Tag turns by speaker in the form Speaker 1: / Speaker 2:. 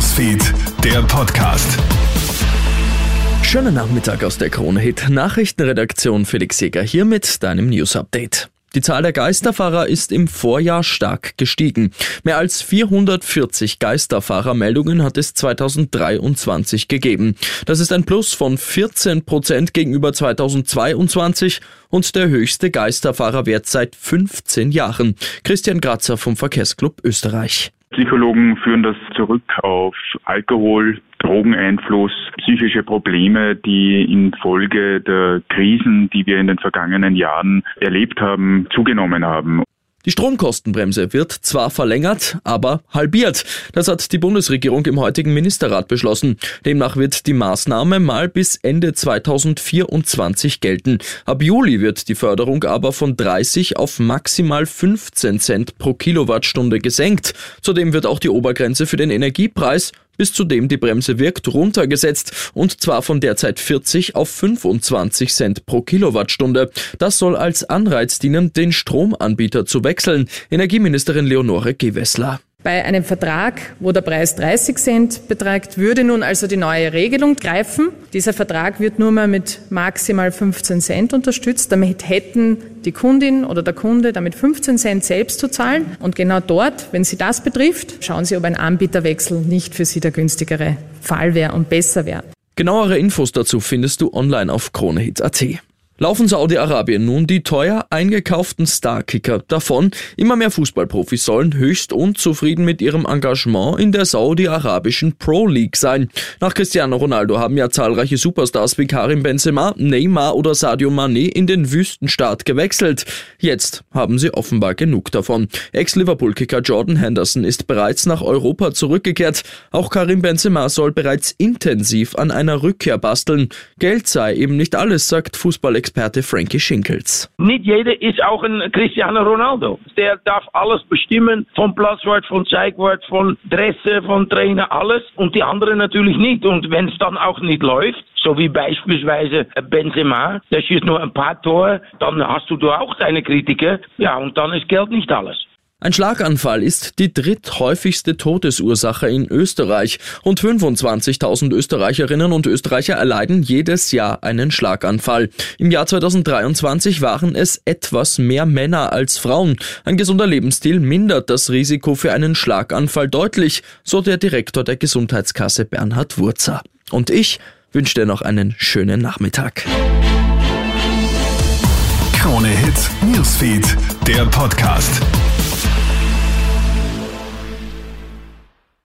Speaker 1: Newsfeed, der Podcast.
Speaker 2: Schönen Nachmittag aus der Krone-Hit. Nachrichtenredaktion Felix Jäger hier mit deinem News-Update. Die Zahl der Geisterfahrer ist im Vorjahr stark gestiegen. Mehr als 440 Geisterfahrermeldungen hat es 2023 gegeben. Das ist ein Plus von 14 Prozent gegenüber 2022 und der höchste Geisterfahrerwert seit 15 Jahren. Christian Grazer vom Verkehrsclub Österreich.
Speaker 3: Psychologen führen das zurück auf Alkohol, Drogeneinfluss, psychische Probleme, die infolge der Krisen, die wir in den vergangenen Jahren erlebt haben, zugenommen haben.
Speaker 2: Die Stromkostenbremse wird zwar verlängert, aber halbiert. Das hat die Bundesregierung im heutigen Ministerrat beschlossen. Demnach wird die Maßnahme mal bis Ende 2024 gelten. Ab Juli wird die Förderung aber von 30 auf maximal 15 Cent pro Kilowattstunde gesenkt. Zudem wird auch die Obergrenze für den Energiepreis bis zu dem die Bremse wirkt, runtergesetzt und zwar von derzeit 40 auf 25 Cent pro Kilowattstunde. Das soll als Anreiz dienen, den Stromanbieter zu wechseln. Energieministerin Leonore Gewessler.
Speaker 4: Bei einem Vertrag, wo der Preis 30 Cent beträgt, würde nun also die neue Regelung greifen. Dieser Vertrag wird nur mal mit maximal 15 Cent unterstützt. Damit hätten die Kundin oder der Kunde damit 15 Cent selbst zu zahlen. Und genau dort, wenn Sie das betrifft, schauen Sie, ob ein Anbieterwechsel nicht für Sie der günstigere Fall wäre und besser wäre.
Speaker 2: Genauere Infos dazu findest du online auf kronehit.at laufen Saudi-Arabien nun die teuer eingekauften Starkicker davon. Immer mehr Fußballprofis sollen höchst unzufrieden mit ihrem Engagement in der saudi-arabischen Pro League sein. Nach Cristiano Ronaldo haben ja zahlreiche Superstars wie Karim Benzema, Neymar oder Sadio Mané in den Wüstenstaat gewechselt. Jetzt haben sie offenbar genug davon. Ex-Liverpool-Kicker Jordan Henderson ist bereits nach Europa zurückgekehrt. Auch Karim Benzema soll bereits intensiv an einer Rückkehr basteln. Geld sei eben nicht alles, sagt Fußballexperte Experte Frankie Schinkels.
Speaker 5: Nicht jeder ist auch ein Cristiano Ronaldo. Der darf alles bestimmen, vom Platzwart, von Zeigwart, von Dresse, von Trainer, alles. Und die anderen natürlich nicht. Und wenn es dann auch nicht läuft, so wie beispielsweise Benzema, der schießt nur ein paar Tore, dann hast du da auch deine Kritiker. Ja, und dann ist Geld nicht alles.
Speaker 2: Ein Schlaganfall ist die dritthäufigste Todesursache in Österreich. Rund 25.000 Österreicherinnen und Österreicher erleiden jedes Jahr einen Schlaganfall. Im Jahr 2023 waren es etwas mehr Männer als Frauen. Ein gesunder Lebensstil mindert das Risiko für einen Schlaganfall deutlich, so der Direktor der Gesundheitskasse Bernhard Wurzer. Und ich wünsche dir noch einen schönen Nachmittag.
Speaker 1: Krone Hits, Newsfeed, der Podcast.